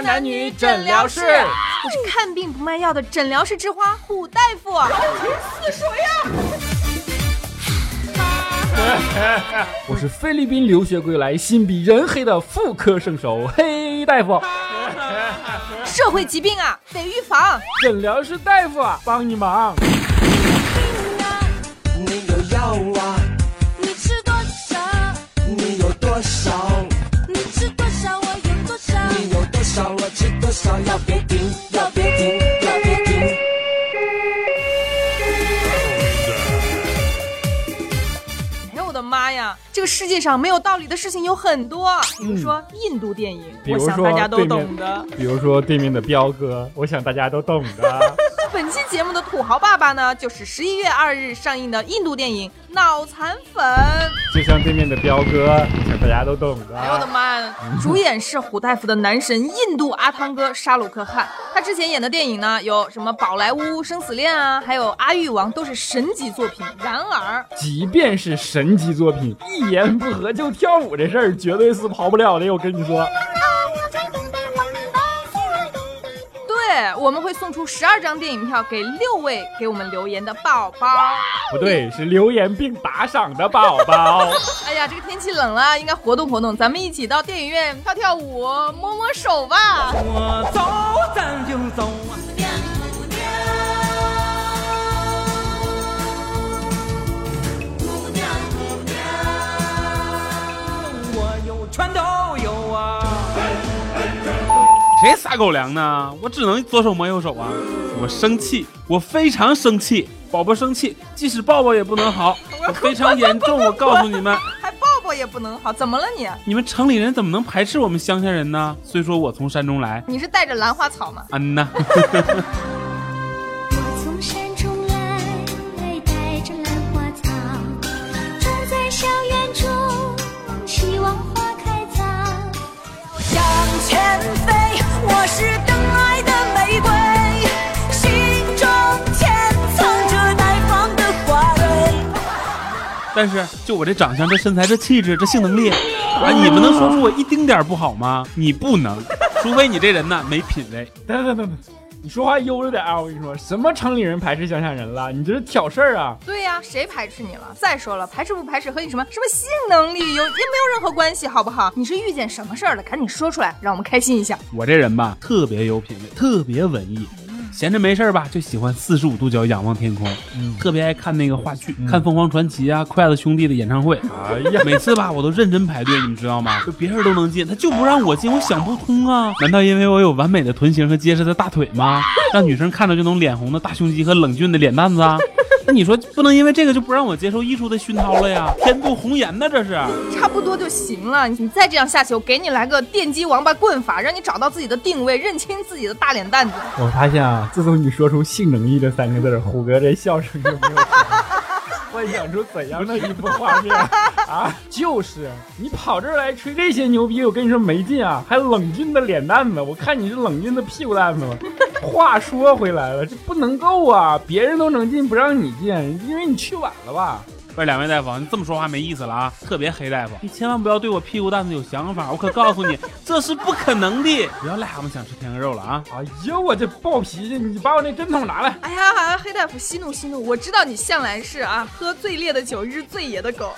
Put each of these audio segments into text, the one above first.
男女诊疗室，我是看病不卖药的诊疗室之花虎大夫。高频似水呀！我是菲律宾留学归来、心比人黑的妇科圣手黑大夫。社会疾病啊，得预防。诊疗室大夫啊帮你忙。你有药啊？要别停，要别停，要别停。哎呦我的妈呀！这个世界上没有道理的事情有很多，比如说印度电影，我想大家都懂的。比如说对面的彪哥，我想大家都懂的。本期节目的土豪爸爸呢，就是十一月二日上映的印度电影《脑残粉》，就像对面的彪哥，大家都懂的。哎呦我的妈！主演是虎大夫的男神印度阿汤哥沙鲁克汗，他之前演的电影呢，有什么《宝莱坞生死恋》啊，还有《阿育王》，都是神级作品。然而，即便是神级作品，一言不合就跳舞这事儿，绝对是跑不了的。我跟你说。我们会送出十二张电影票给六位给我们留言的宝宝。不对，是留言并打赏的宝宝。哎呀，这个天气冷了，应该活动活动，咱们一起到电影院跳跳舞，摸摸手吧。我走，咱就走。谁撒狗粮呢？我只能左手摸右手啊！我生气，我非常生气。宝宝生气，即使抱抱也不能好，我非常严重。我告诉你们，还抱抱也不能好，怎么了你？你们城里人怎么能排斥我们乡下人呢？虽说我从山中来，你是带着兰花草吗？嗯呐。但是，就我这长相、这身材、这气质、这性能力，啊，你们能说出我一丁点不好吗？你不能，除非你这人呢没品位。等等等等，你说话悠着点啊！我跟你说，什么城里人排斥乡下人了？你这是挑事儿啊！对呀，谁排斥你了？再说了，排斥不排斥和你什么什么性能力有也没有任何关系，好不好？你是遇见什么事儿了？赶紧说出来，让我们开心一下。我这人吧，特别有品位，特别文艺。闲着没事吧，就喜欢四十五度角仰望天空，特别爱看那个话剧，看凤凰传奇啊、筷子兄弟的演唱会。哎呀，每次吧，我都认真排队，你们知道吗？就别人都能进，他就不让我进，我想不通啊！难道因为我有完美的臀型和结实的大腿吗？让女生看着就能脸红的大胸肌和冷峻的脸蛋子？那你说不能因为这个就不让我接受艺术的熏陶了呀？天妒红颜呢，这是？差不多就行了，你再这样下去，我给你来个电击王八棍法，让你找到自己的定位，认清自己的大脸蛋子。我发现啊，自从你说出性能力这三个字，虎哥这笑声就没有。幻想出怎样的一幅画面 啊？就是你跑这儿来吹这些牛逼，我跟你说没劲啊！还冷峻的脸蛋子，我看你是冷峻的屁股蛋子吗？话说回来了，这不能够啊！别人都能进，不让你进，因为你去晚了吧？不是两位大夫，你这么说话没意思了啊！特别黑大夫，你千万不要对我屁股蛋子有想法，我可告诉你，这是不可能的！不要癞蛤蟆想吃天鹅肉了啊！哎呀，我这暴脾气，你把我那针筒拿来！哎呀，黑大夫息怒息怒，我知道你向来是啊，喝最烈的酒日最野的狗。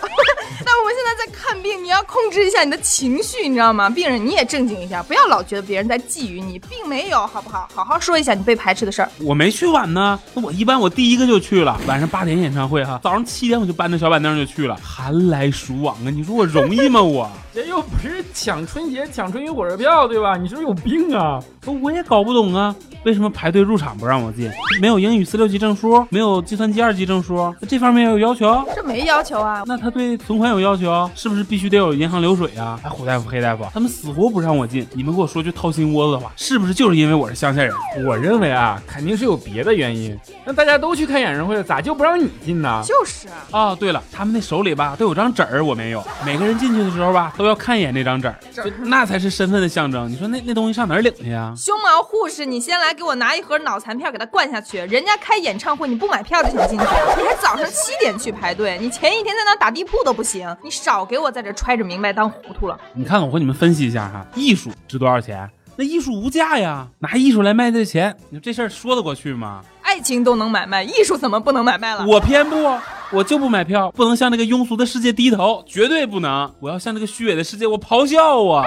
那我们现在在看病，你要控制一下你的情绪，你知道吗？病人你也正经一下，不要老觉得别人在觊觎你，并没有，好不好？好好说一下你被排斥的事儿。我没去晚呢，那我一般我第一个就去了，晚上八点演唱会哈，早上七点我就搬着小板凳就去了，寒来暑往啊！你说我容易吗？我这又不是抢春节抢春运火车票对吧？你是不是有病啊？我也搞不懂啊，为什么排队入场不让我进？没有英语四六级证书，没有计算机二级证书，这方面有要求？这没要求啊。那他对存款有要求？是不是必须得有银行流水啊？哎，胡大夫、黑大夫，他们死活不让我进。你们给我说句掏心窝子的话，是不是就是因为我是乡下人？我认为啊，肯定是有别的原因。那大家都去看演唱会了，咋就不让你进呢？就是啊。哦对了，他们那手里吧都有张纸儿，我没有。每个人进去的时候吧，都要看一眼那张纸儿，那才是身份的象征。你说那那东西上哪儿领去呀？胸毛护士，你先来给我拿一盒脑残片，给他灌下去。人家开演唱会，你不买票就想进去，你还早上七点去排队，你前一天在那打地铺都不行。你少给我在这揣着明白当糊涂了。你看，我和你们分析一下哈，艺术值多少钱？那艺术无价呀，拿艺术来卖这钱，你说这事儿说得过去吗？爱情都能买卖，艺术怎么不能买卖了？我偏不，我就不买票，不能向那个庸俗的世界低头，绝对不能！我要向这个虚伪的世界我咆哮啊！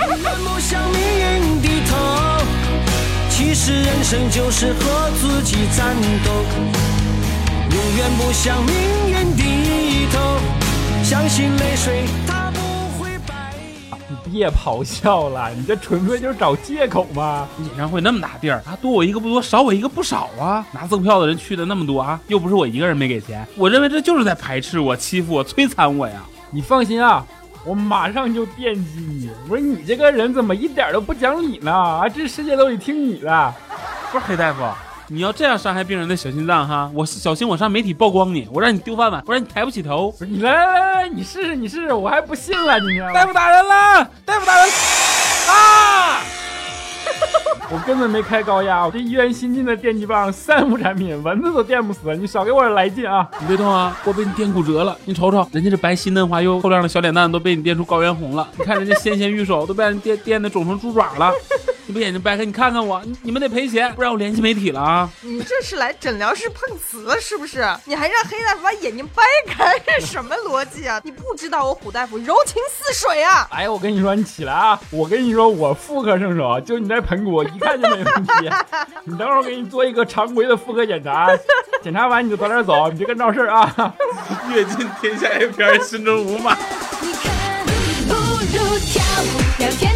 永远不向命运低头。其实人生就是和自己战斗。永远不向命运低头，相信泪水。你别咆哮了，你这纯粹就是找借口嘛！演唱会那么大地儿啊，多我一个不多，少我一个不少啊！拿赠票的人去的那么多啊，又不是我一个人没给钱，我认为这就是在排斥我、欺负我、摧残我呀！你放心啊，我马上就惦记你。我说你这个人怎么一点都不讲理呢？啊，这世界都得听你的。不是黑大夫，你要这样伤害病人的小心脏哈，我小心我上媒体曝光你，我让你丢饭碗，我让你抬不起头。不是你来来来来，你试试你试试，我还不信了今天。大夫打人了！大夫打人！啊！我根本没开高压，我这医院新进的电击棒，三无产品，蚊子都电不死。你少给我来劲啊！你别动啊，我被你电骨折了。你瞅瞅，人家这白皙嫩滑又透亮的小脸蛋都被你电出高原红了。你看人家纤纤玉手都被人电电的肿成猪爪了。你把眼睛掰开，你看看我，你你们得赔钱，不然我联系媒体了啊！你这是来诊疗室碰瓷了是不是？你还让黑大夫把眼睛掰开，这什么逻辑啊？你不知道我虎大夫柔情似水啊！哎，我跟你说，你起来啊！我跟你说，我妇科圣手，就你那盆骨，一看就没问题。你等会儿我给你做一个常规的妇科检查，检查完你就早点走，你别干闹事儿啊！阅尽天下一片，心中无马。你看，不如跳舞，聊天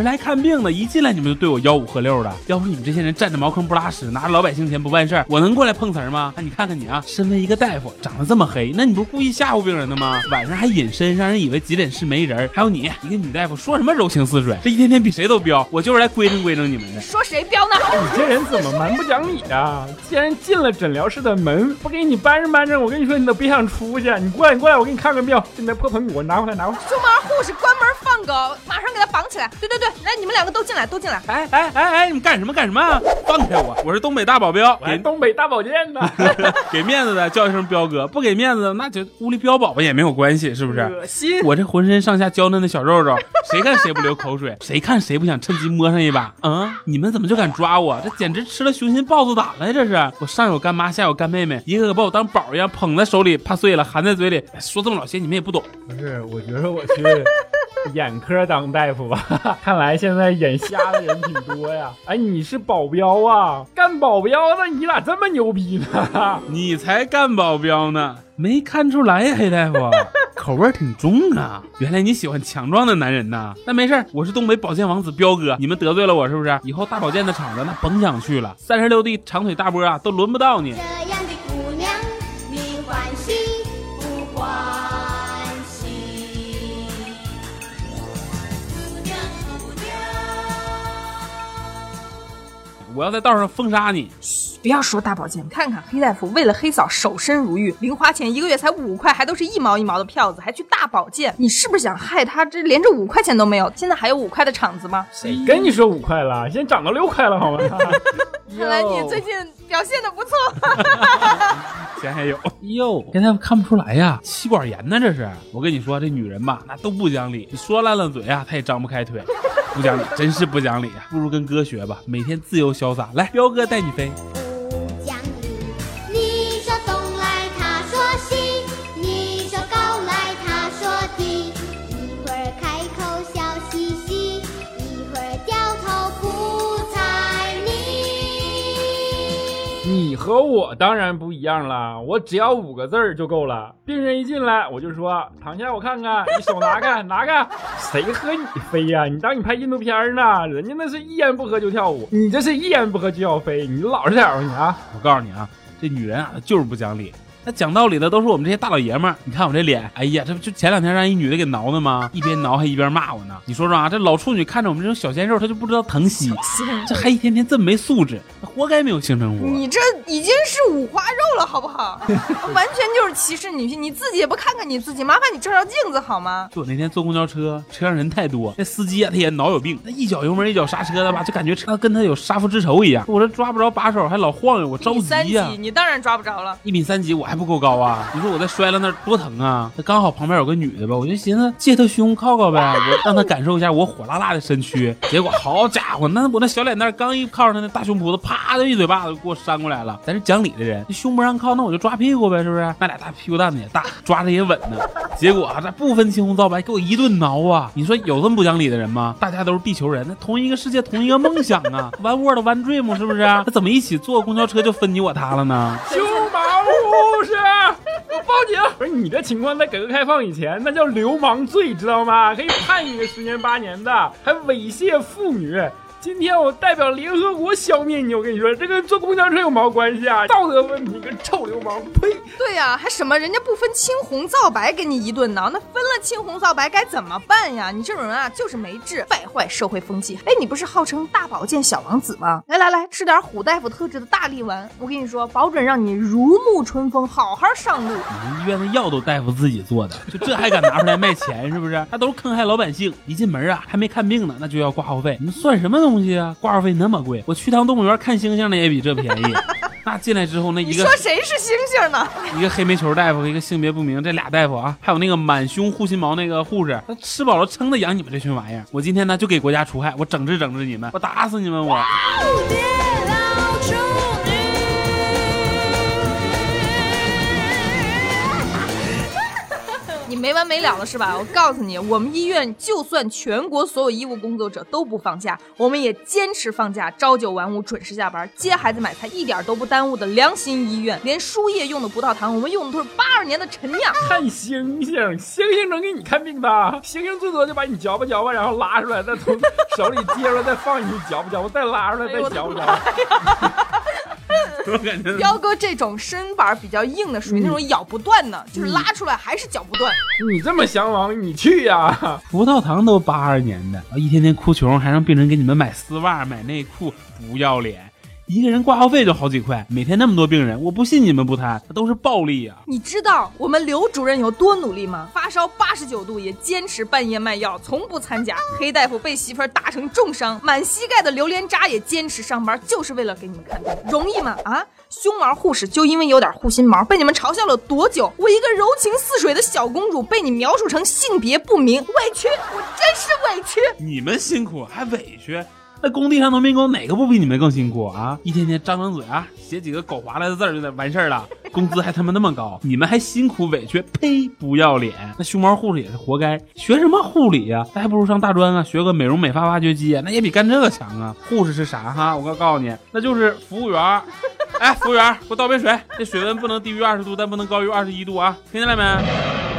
是来看病的，一进来你们就对我吆五喝六的。要不是你们这些人占着茅坑不拉屎，拿着老百姓钱不办事儿，我能过来碰瓷儿吗？那你看看你啊，身为一个大夫，长得这么黑，那你不是故意吓唬病人的吗？晚上还隐身，让人以为急诊室没人。还有你一个女大夫，说什么柔情似水，这一天天比谁都彪。我就是来规整规整你们的。说谁彪呢？你这人怎么蛮不讲理啊？既然进了诊疗室的门，不给你扳正扳正，我跟你说你都别想出去。你过来，你过来，我给你看看病。就那破盆骨，拿过来，拿过来。出门护士关门放狗，马上给他绑起来。对对对，来，你们两个都进来，都进来。哎哎哎哎，你们干什么干什么？放开我！我是东北大保镖，给东北大保健的。给面子的叫一声彪哥，不给面子的那就屋里彪宝宝也没有关系，是不是？恶心！我这浑身上下娇嫩的小肉肉，谁看谁不流口水，谁看谁不想趁机摸上一把。嗯，你们怎么就敢抓我？这简直吃了雄心豹子胆了呀！这是我上有干妈，下有干妹妹，一个个把我当宝一样捧在手里，怕碎了含在嘴里。说这么老些，你们也不懂。不是，我觉得我去 眼科当大夫吧。看来现在眼瞎的人挺多呀。哎，你是保镖啊？干保镖的你咋这么牛逼呢？你才干保镖呢，没看出来呀，黑大夫，口味儿挺重啊。原来你喜欢强壮的男人呐。那没事儿我是东北保健王子彪哥，你们得罪了我是不是？以后大保健的场子那甭想去了，三十六 D 长腿大波啊，都轮不到你。我要在道上封杀你。嘘不要说大保健，看看黑大夫为了黑嫂守身如玉，零花钱一个月才五块，还都是一毛一毛的票子，还去大保健，你是不是想害他？这连这五块钱都没有，现在还有五块的场子吗？谁跟你说五块了？现在涨到六块了，好吗？看来你最近表现的不错。钱还有哟，现在看不出来呀，气管炎呢这是。我跟你说，这女人吧，那都不讲理，你说烂了嘴啊，她也张不开腿，不讲理，真是不讲理啊！不如跟哥学吧，每天自由潇洒。来，彪哥带你飞。和我当然不一样了，我只要五个字儿就够了。病人一进来，我就说躺下，我看看，你手拿开，拿开。谁和你飞呀、你当你拍印度片呢？人家那是一言不合就跳舞，你这是一言不合就要飞，你老实点吧你啊！我告诉你啊，这女人啊，就是不讲理。那讲道理的都是我们这些大老爷们儿。你看我这脸，哎呀，这不就前两天让一女的给挠的吗？一边挠还一边骂我呢。你说说啊，这老处女看着我们这种小鲜肉，她就不知道疼惜，这还一天天这么没素质，活该没有性生活。你这已经是五花肉了，好不好？完全就是歧视女性，你自己也不看看你自己，麻烦你照照镜子好吗？就我那天坐公交车，车上人太多，那司机啊他也脑有病，那一脚油门一脚刹车的吧，就感觉车跟他有杀父之仇一样。我这抓不着把手，还老晃悠，我着一米三急呀、几，你当然抓不着了。一米三几，我还还不够高啊？你说我再摔了那多疼啊！那刚好旁边有个女的吧，我就寻思借她胸靠靠呗，我让她感受一下我火辣辣的身躯。结果好家伙，那我那小脸蛋刚一靠上她那大胸脯子，啪的一嘴巴子就给我扇过来了。咱是讲理的人，那胸不让靠，那我就抓屁股呗，是不是？那俩大屁股蛋子也大，抓着也稳呢。结果啊，这不分青红皂白，给我一顿挠啊！你说有这么不讲理的人吗？大家都是地球人，那同一个世界，同一个梦想啊，One World One Dream 是不是？那怎么一起坐公交车就分你我他了呢？修马老师，我报警！不是你这情况，在改革开放以前，那叫流氓罪，知道吗？可以判你个十年八年的，还猥亵妇女。今天我代表联合国消灭你，我跟你说，这跟坐公交车有毛关系啊？道德问题，个臭流氓！呸！对呀、还什么人家不分青红皂白给你一顿挠，那分了青红皂白该怎么办呀？你这种人啊，就是没治，败坏社会风气。哎，你不是号称大保健小王子吗？来来来，吃点虎大夫特制的大力丸，我跟你说，保准让你如沐春风，好好上路。你们医院的药都大夫自己做的，就这还敢拿出来卖钱，是不是？那都是坑害老百姓。一进门啊，还没看病呢，那就要挂号费，你们算什么东西啊？挂号费那么贵，我去趟动物园看猩猩的也比这便宜。那进来之后，那你一个说谁是星星呢？一个黑煤球大夫，一个性别不明，这俩大夫啊，还有那个满胸护心毛那个护士，他吃饱了撑的养你们这群玩意儿。我今天呢就给国家除害，我整治整治你们，我打死你们我！没完没了了是吧？我告诉你，我们医院就算全国所有医务工作者都不放假，我们也坚持放假，朝九晚五，准时下班，接孩子买菜一点都不耽误的良心医院。连输液用的葡萄糖，我们用的都是八二年的陈酿。看星星，星星能给你看病的，星星最多就把你嚼吧嚼吧，然后拉出来，再从 手里接出来，再放进去嚼吧嚼吧，再拉出来，再嚼吧嚼吧。我感觉彪哥这种身板比较硬的，属于那种咬不断的，就是拉出来还是嚼不断。你这么向往，你去呀！葡萄糖都八二年的，啊一天天哭穷，还让病人给你们买丝袜、买内裤，不要脸！一个人挂号费就好几块，每天那么多病人，我不信你们不贪，那都是暴利呀、你知道我们刘主任有多努力吗？发烧八十九度也坚持半夜卖药，从不参加。黑大夫被媳妇儿打成重伤，满膝盖的榴莲渣也坚持上班，就是为了给你们看病，容易吗？啊！胸毛护士就因为有点护心毛，被你们嘲笑了多久？我一个柔情似水的小公主，被你描述成性别不明，委屈，我真是委屈。你们辛苦还委屈？那工地上农民工哪个不比你们更辛苦啊？一天天张张嘴啊，写几个狗划来的字儿就得完事儿了，工资还他妈那么高，你们还辛苦委屈？呸！不要脸！那熊猫护士也是活该，学什么护理呀、那还不如上大专啊，学个美容美发挖掘机，那也比干这个强啊！护士是啥哈？我告告诉你，那就是服务员。哎，服务员，给我倒杯水，这水温不能低于二十度，但不能高于二十一度啊，听见了没？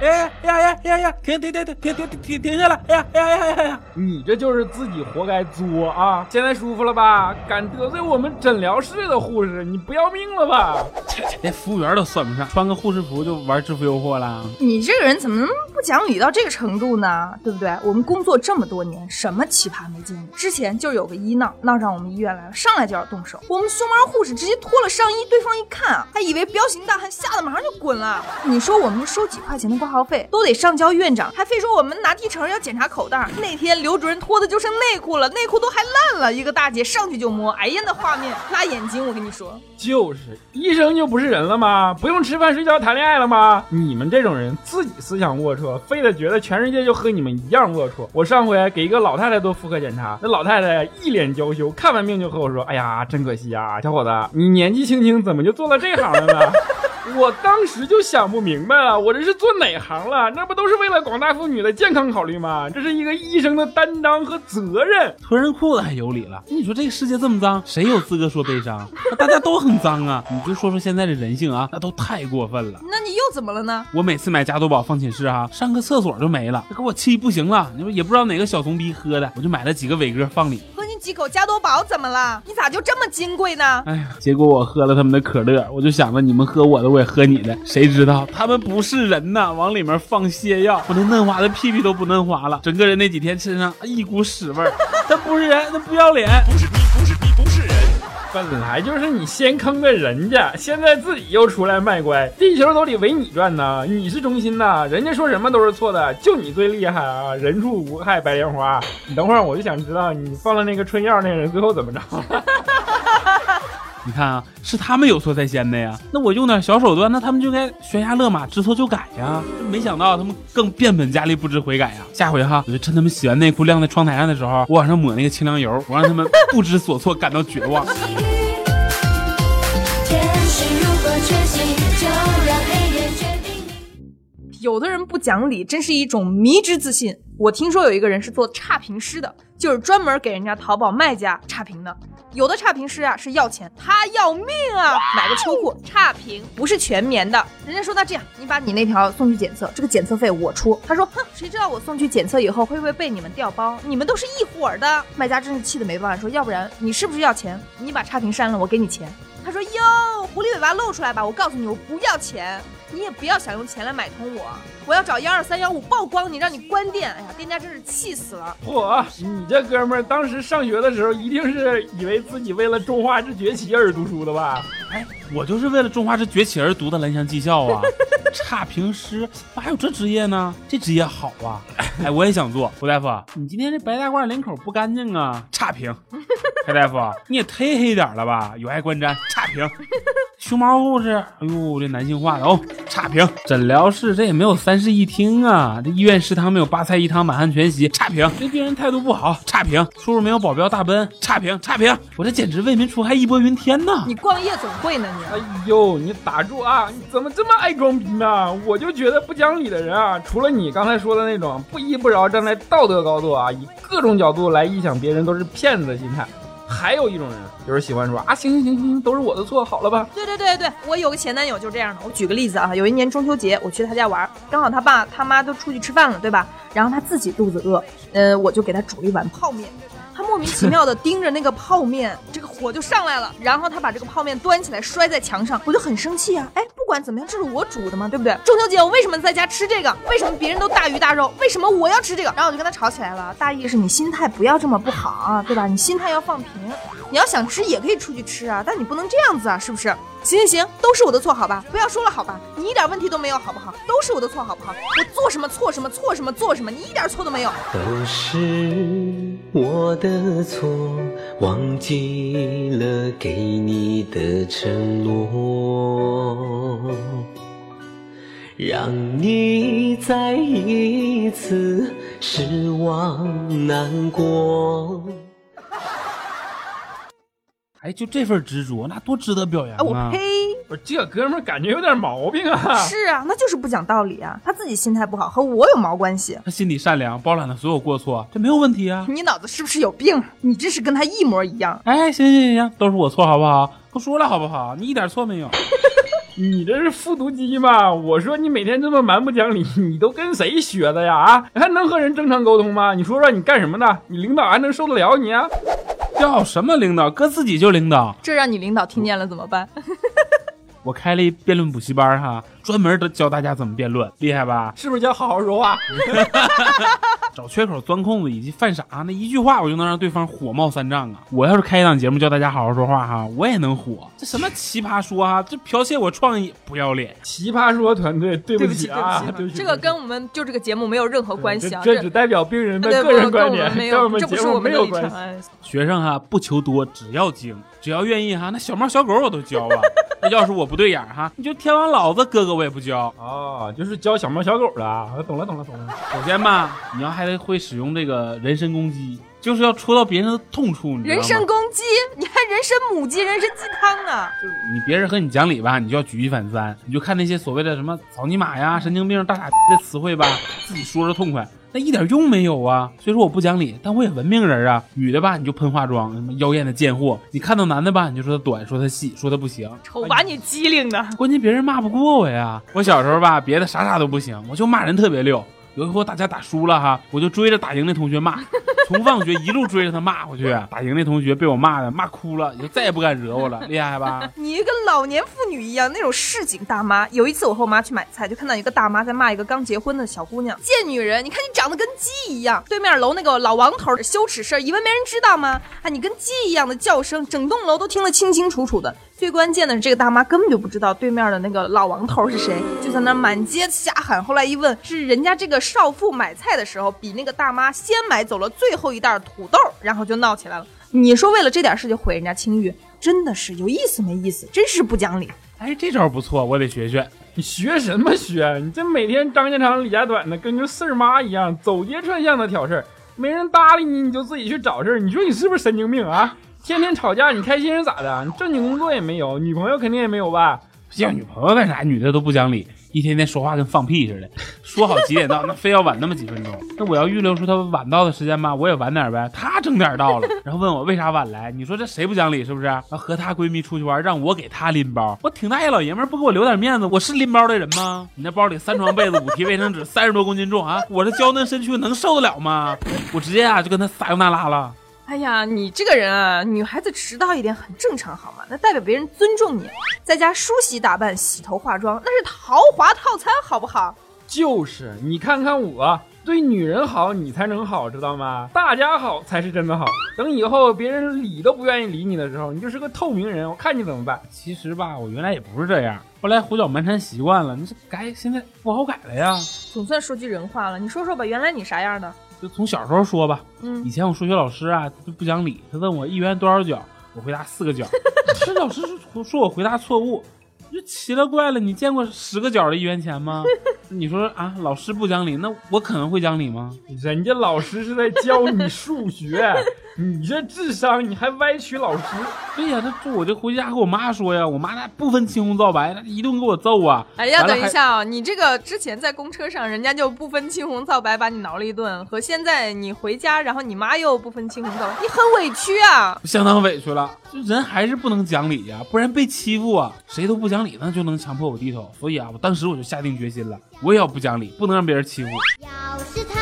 哎呀呀呀呀呀！停停停停停停停停下来！哎呀哎呀哎呀哎呀！你这就是自己活该作啊！现在舒服了吧？敢得罪我们诊疗室的护士，你不要命了吧？切切，连服务员都算不上，穿个护士服就玩制服诱惑了。你这个人怎么能不讲理到这个程度呢？对不对？我们工作这么多年，什么奇葩没见过？之前就有个医闹，闹上我们医院来了，上来就要动手。我们胸毛护士直接脱了上衣，对方一看啊，还以为彪形大汉，吓得马上就滚了。你说我们收几块钱的挂号费，都得上交院长，还非说我们拿提成要检查口袋。那天刘主任脱的就剩内裤了，内裤都还烂了，一个大姐上去就摸，哎呀，那画面辣眼睛，我跟你说。就是医生就不是人了吗？不用吃饭睡觉谈恋爱了吗？你们这种人自己思想龌龊，非得觉得全世界就和你们一样龌龊。我上回给一个老太太做妇科检查，那老太太一脸娇羞，看完病就和我说：“哎呀，真可惜啊，小伙子，你年纪轻轻怎么就做了这行了呢？”我当时就想不明白了，我这是做哪行了？那不都是为了广大妇女的健康考虑吗？这是一个医生的担当和责任。脱人裤子还有理了？你说这个世界这么脏，谁有资格说悲伤？那大家都很脏啊！你就说说现在的人性啊，那都太过分了。那你又怎么了呢？我每次买加多宝放寝室啊、上个厕所就没了，给我气不行了。你说也不知道哪个小怂逼喝的，我就买了几个伟哥放里。几口加多宝怎么了？你咋就这么金贵呢？哎呀，结果我喝了他们的可乐，我就想着你们喝我的，我也喝你的。谁知道他们不是人呐，往里面放泻药，我那嫩滑的屁屁都不嫩滑了，整个人那几天身上一股屎味儿。他不是人，他不要脸。不是你本来就是你先坑的人家，现在自己又出来卖乖，地球都得围你转呢，你是中心呐，人家说什么都是错的，就你最厉害啊，人畜无害白莲花。你等会儿我就想知道你放了那个春药那人最后怎么着？你看啊，是他们有错在先的呀。那我用点小手段，那他们就该悬崖勒马，知错就改呀。没想到他们更变本加厉，不知悔改呀。下回哈，我就趁他们洗完内裤晾在窗台上的时候，我往上抹那个清凉油，我让他们不知所措，感到绝望。有的人不讲理，真是一种迷之自信。我听说有一个人是做差评师的，就是专门给人家淘宝卖家差评的。有的差评师啊是要钱，他要命啊！买个秋裤差评不是全棉的，人家说那这样，你把你那条送去检测，这个检测费我出。他说，哼，谁知道我送去检测以后会不会被你们调包？你们都是一伙的。卖家真是气得没办法，说要不然你是不是要钱？你把差评删了，我给你钱。他说：“哟，狐狸尾巴露出来吧！我告诉你，我不要钱，你也不要想用钱来买通我。我要找幺二三幺五曝光你，让你关店。哎呀，店家真是气死了。嚯，你这哥们儿当时上学的时候，一定是以为自己为了中华之崛起而读书的吧？哎，我就是为了中华之崛起而读的蓝翔技校啊！差评师咋还有这职业呢？这职业好啊！哎，我也想做。胡大夫，你今天这白大褂领口不干净啊！差评。黑大夫，你也忒黑点了吧？有碍观瞻，差评。熊猫护士，哎呦，这男性化的哦，差评。诊疗室这也没有三室一厅啊，这医院食堂没有八菜一汤满汉全席，差评。对病人态度不好，差评。出入没有保镖大奔，差评，差评。我这简直为民除害，义薄云天呐！你逛夜总会呢你？哎呦，你打住啊！你怎么这么爱装逼呢？我就觉得不讲理的人啊，除了你刚才说的那种不依不饶、站在道德高度啊，以各种角度来臆想别人都是骗子的心态。还有一种人，就是喜欢说啊，行行行行，都是我的错，好了吧？对对对对，我有个前男友就这样的。我举个例子啊，有一年中秋节，我去他家玩，刚好他爸他妈都出去吃饭了，对吧？然后他自己肚子饿，呃，我就给他煮了一碗泡面。莫名其妙的盯着那个泡面，这个火就上来了，然后他把这个泡面端起来摔在墙上，我就很生气啊！哎，不管怎么样，这是我煮的嘛，对不对？中秋节我为什么在家吃这个？为什么别人都大鱼大肉？为什么我要吃这个？然后我就跟他吵起来了，大意是你心态不要这么不好啊，对吧？你心态要放平，你要想吃也可以出去吃啊，但你不能这样子啊，是不是？行行行，都是我的错，好吧？不要说了，好吧？你一点问题都没有，好不好？都是我的错，好不好？我做什么错什么错什么做什么，你一点错都没有。都是我的错，忘记了给你的承诺，让你再一次失望难过。哎，就这份执着，那多值得表扬哎，我啊！呸！不是这哥们儿感觉有点毛病啊！是啊，那就是不讲道理啊！他自己心态不好，和我有毛关系？他心底善良，包揽了所有过错，这没有问题啊！你脑子是不是有病？你这是跟他一模一样。哎，行行行行，都是我错，好不好？不说了，好不好？你一点错没有。你这是复读机吗？我说你每天这么蛮不讲理，你都跟谁学的呀？啊，还能和人正常沟通吗？你说说你干什么的？你领导还能受得了你啊？叫什么领导？哥自己就领导。这让你领导听见了怎么办？我开了一辩论补习班哈，专门的教大家怎么辩论，厉害吧？是不是叫好好说话？找缺口、钻空子以及犯傻，那一句话我就能让对方火冒三丈啊！我要是开一档节目教大家好好说话哈，我也能火。这什么奇葩说啊，这剽窃我创意，不要脸！奇葩说团队，对对不起，对对不起，这个跟我们就这个节目没有任何关系啊。这这只代表病人的个人不跟我观点们，没有，跟我们这不节目没是我们的立有关系。学生哈不求多，只要精，只要愿意哈，那小猫小狗我都教啊。那要是我不对眼哈，你就天王老子哥哥我也不教。啊，就是教小猫小狗的啊，懂了懂了懂了。首先吧，你要还得会使用这个人身攻击，就是要戳到别人的痛处，你知道吗？人身攻击，参母鸡、人参鸡汤呢？就你别人和你讲理吧，你就要举一反三，你就看那些所谓的什么草泥马呀、神经病、大傻逼的词汇吧，自己说着痛快，那一点用没有啊。虽说我不讲理，但我也文明人啊。女的吧，你就喷化妆，什么妖艳的贱货；你看到男的吧，你就说他短，说他细，说他不行。瞅把你机灵的。关键别人骂不过我呀。我小时候吧，别的啥啥都不行，我就骂人特别溜。有一回我打架打输了哈，我就追着打赢那同学骂，从放学一路追着他骂回去。打赢那同学被我骂的骂哭了，以后再也不敢惹我了，厉害吧？你跟老年妇女一样，那种市井大妈。有一次我和我妈去买菜，就看到一个大妈在骂一个刚结婚的小姑娘：“贱女人，你看你长得跟鸡一样。”对面楼那个老王头的羞耻事儿，以为没人知道吗？啊，你跟鸡一样的叫声，整栋楼都听得清清楚楚的。最关键的是，这个大妈根本就不知道对面的那个老王头是谁，就在那满街瞎喊。后来一问，是人家这个少妇买菜的时候，比那个大妈先买走了最后一袋土豆，然后就闹起来了。你说为了这点事就毁人家清誉，真的是有意思没意思，真是不讲理。哎，这招不错，我得学学。你学什么学？你这每天张家长李家短的，跟个事儿妈一样，走街串巷的挑事儿，没人搭理你，你就自己去找事儿。你说你是不是神经病啊？天天吵架，你开心是咋的？你正经工作也没有，女朋友肯定也没有吧？要女朋友干啥？女的都不讲理，一天天说话跟放屁似的。说好几点到，那非要晚那么几分钟。那我要预留出他晚到的时间吧，我也晚点呗。他整点到了，然后问我为啥晚来？你说这谁不讲理是不是？然后和她闺蜜出去玩，让我给她拎包，我挺大爷老爷们儿，不给我留点面子，我是拎包的人吗？你那包里三床被子、五提卫生纸，三十多公斤重啊！我这娇嫩身躯能受得了吗？我直接啊就跟他撒由那拉了。哎呀，你这个人啊，女孩子迟到一点很正常，好吗？那代表别人尊重你，在家梳洗打扮、洗头化妆，那是豪华套餐，好不好？就是，你看看我，对女人好，你才能好，知道吗？大家好才是真的好。等以后别人理都不愿意理你的时候，你就是个透明人，我看你怎么办？其实吧，我原来也不是这样，后来胡搅蛮缠习惯了，你这改现在不好改了呀。总算说句人话了，你说说吧，原来你啥样的？就从小时候说吧，嗯以前我数学老师啊，他就不讲理，他问我一元多少角，我回答四个角，这老师说说我回答错误，就奇了怪了，你见过十个角的一元钱吗？你说啊，老师不讲理，那我可能会讲理吗？人家老师是在教你数学，你这智商你还歪曲老师。对呀，他说我就回家和我妈说呀，我妈那不分青红皂白，那一顿给我揍啊。哎呀，等一，下啊、你这个之前在公车上，人家就不分青红皂白把你挠了一顿，和现在你回家，然后你妈又不分青红皂白，你很委屈啊。相当委屈了。这人还是不能讲理呀，不然被欺负啊，谁都不讲理，那就能强迫我低头。所以啊，我当时我就下定决心了，我也要不讲理，不能让别人欺负我。要是他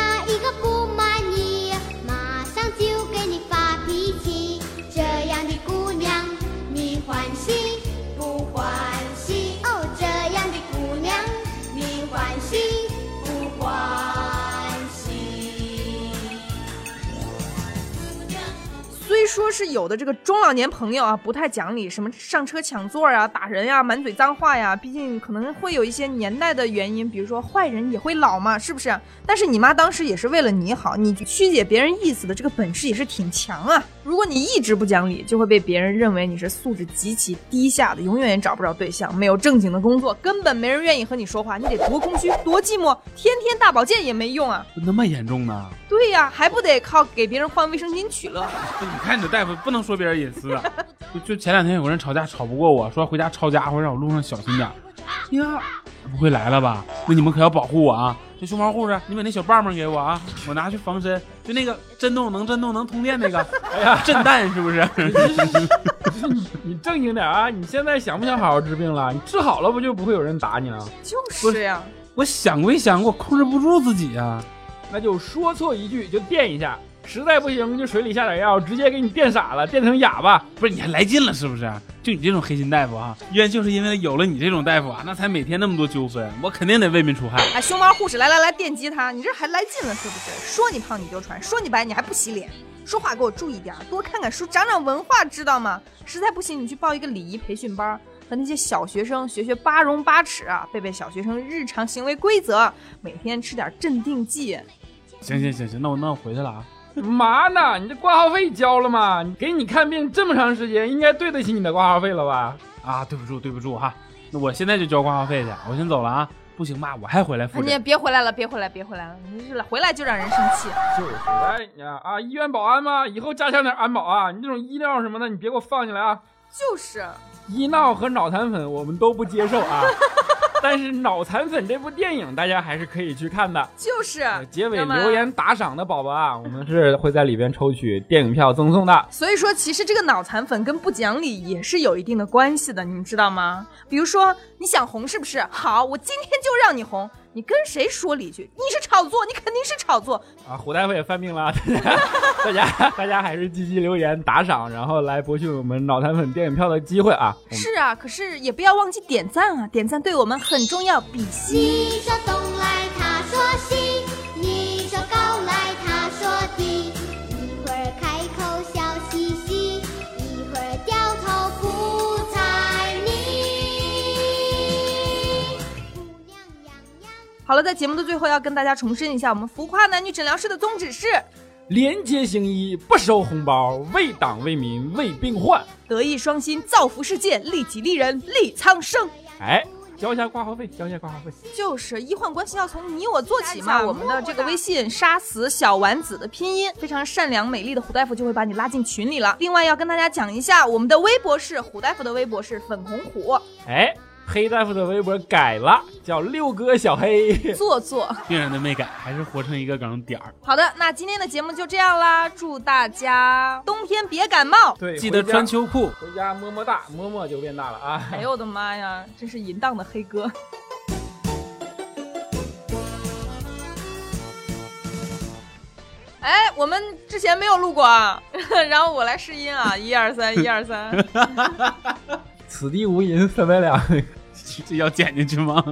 说是有的这个中老年朋友啊不太讲理，什么上车抢座啊、打人呀、满嘴脏话呀，毕竟可能会有一些年代的原因，比如说坏人也会老嘛，是不是？但是你妈当时也是为了你好，你曲解别人意思的这个本事也是挺强啊。如果你一直不讲理，就会被别人认为你是素质极其低下的，永远也找不着对象，没有正经的工作，根本没人愿意和你说话，你得多空虚、多寂寞，天天大保健也没用啊。那么严重呢？对呀，还不得靠给别人换卫生巾取乐。你看你这大夫不能说别人隐私啊。就就前两天有个人吵架吵不过我，说回家抄家伙，让我路上小心点儿。呀，不会来了吧？那你们可要保护我啊！这熊猫护士，你把那小棒棒给我啊，我拿去防身。就那个震动能震动能通电那个，哎呀，震弹是不是？你正经点啊！你现在想不想好好治病了？你治好了不就不会有人打你了？就是呀。我想归想，我控制不住自己呀、那就说错一句就电一下，实在不行就水里下点药，直接给你电傻了，电成哑巴。不是你还来劲了是不是？就你这种黑心大夫啊，医院就是因为有了你这种大夫啊，那才每天那么多纠纷，我肯定得为民除害。哎，熊猫护士，来来来，电击他！你这还来劲了是不是？说你胖你就穿，说你白你还不洗脸，说话给我注意点，多看看书，长长文化，知道吗？实在不行，你去报一个礼仪培训班，和那些小学生学学八荣八耻啊，背背小学生日常行为规则，每天吃点镇定剂。行行行行，那我那我回去了啊。嘛呢？你这挂号费交了吗？你给你看病这么长时间，应该对得起你的挂号费了吧？啊，对不住对不住哈，那我现在就交挂号费去，我先走了啊。不行吧，我还回来复你。别回来了，别回来，别回来了，你这回来就让人生气。就是，哎呀啊，医院保安嘛，以后加强点安保啊！你这种医闹什么的，你别给我放进来啊！就是，医闹和脑残粉我们都不接受啊。但是《脑残粉》这部电影大家还是可以去看的。就是呃，结尾留言打赏的宝宝啊，我们是会在里边抽取电影票赠送的。所以说，其实这个脑残粉跟不讲理也是有一定的关系的，你们知道吗？比如说，你想红是不是？好，我今天就让你红。你跟谁说理去？你是炒作，你肯定是炒作。啊，胡大夫也犯病了，大家大家大家还是积极留言打赏，然后来博取我们脑残粉电影票的机会啊！是啊，可是也不要忘记点赞啊，点赞对我们很重要。比心，好了，在节目的最后要跟大家重申一下，我们浮夸男女诊疗室的宗旨是。廉洁行医，不收红包，为党为民为病患。德艺双馨，造福世界，利己利人，利苍生。哎，交一下挂号费，交一下挂号费。就是医患关系要从你我做起嘛。我们的这个微信“杀死小丸子”的拼音，非常善良美丽的胡大夫就会把你拉进群里了。另外要跟大家讲一下，我们的微博是胡大夫的微博是粉红虎。哎。黑大夫的微博改了，叫六哥小黑，做作，病人的没改，还是活成一个梗点儿。好的，那今天的节目就这样啦，祝大家冬天别感冒，对，记得穿秋裤，回家么么哒，么么就变大了啊！哎呦我的妈呀，真是淫荡的黑哥。哎，我们之前没有录过啊，然后我来试音啊，一二三，一二三。此地无银三百两，这要剪进去吗？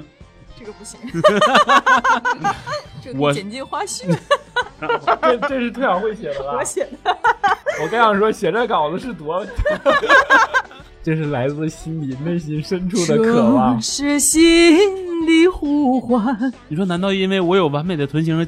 这个不行，这个剪进花絮。这这是特小慧写的吧？我写的。我刚想说，写这稿子是多，这是来自心底内心深处的渴望，是心的呼唤。你说，难道因为我有完美的臀型？